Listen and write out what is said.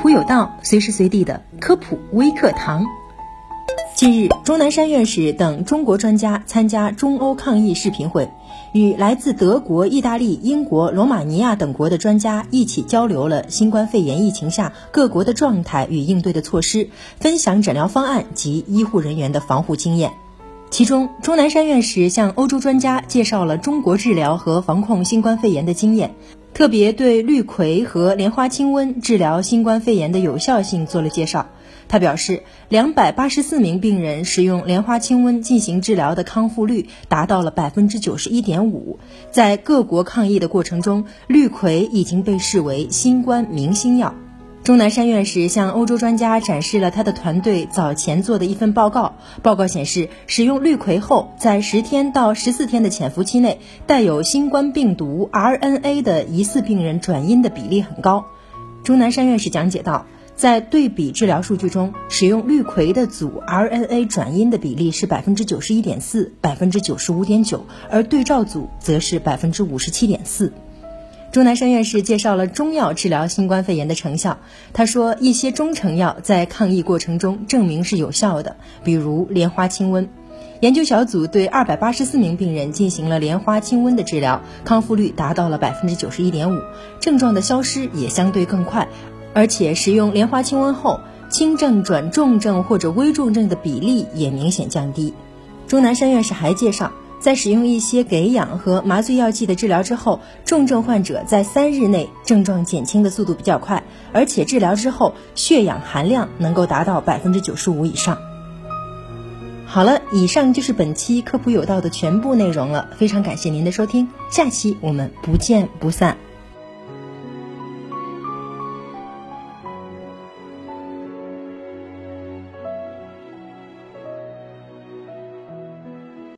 普有道，随时随地的科普微课堂。近日，钟南山院士等中国专家参加中欧抗疫视频会，与来自德国、意大利、英国、罗马尼亚等国的专家一起交流了新冠肺炎疫情下各国的状态与应对的措施，分享诊疗方案及医护人员的防护经验。其中，钟南山院士向欧洲专家介绍了中国治疗和防控新冠肺炎的经验，特别对氯喹和莲花清瘟治疗新冠肺炎的有效性做了介绍。他表示，两百八十四名病人使用莲花清瘟进行治疗的康复率达到了百分之九十一点五。在各国抗疫的过程中，氯喹已经被视为新冠明星药。钟南山院士向欧洲专家展示了他的团队早前做的一份报告。报告显示，使用氯喹后，在十天到十四天的潜伏期内，带有新冠病毒 RNA 的疑似病人转阴的比例很高。钟南山院士讲解道。在对比治疗数据中，使用氯喹的组 RNA 转阴的比例是百分之九十一点四、百分之九十五点九，而对照组则是百分之五十七点四。钟南山院士介绍了中药治疗新冠肺炎的成效。他说，一些中成药在抗疫过程中证明是有效的，比如莲花清瘟。研究小组对二百八十四名病人进行了莲花清瘟的治疗，康复率达到了百分之九十一点五，症状的消失也相对更快。而且使用莲花清瘟后，轻症转重症或者危重症的比例也明显降低。钟南山院士还介绍，在使用一些给氧和麻醉药剂的治疗之后，重症患者在三日内症状减轻的速度比较快，而且治疗之后血氧含量能够达到百分之九十五以上。好了，以上就是本期科普有道的全部内容了，非常感谢您的收听，下期我们不见不散。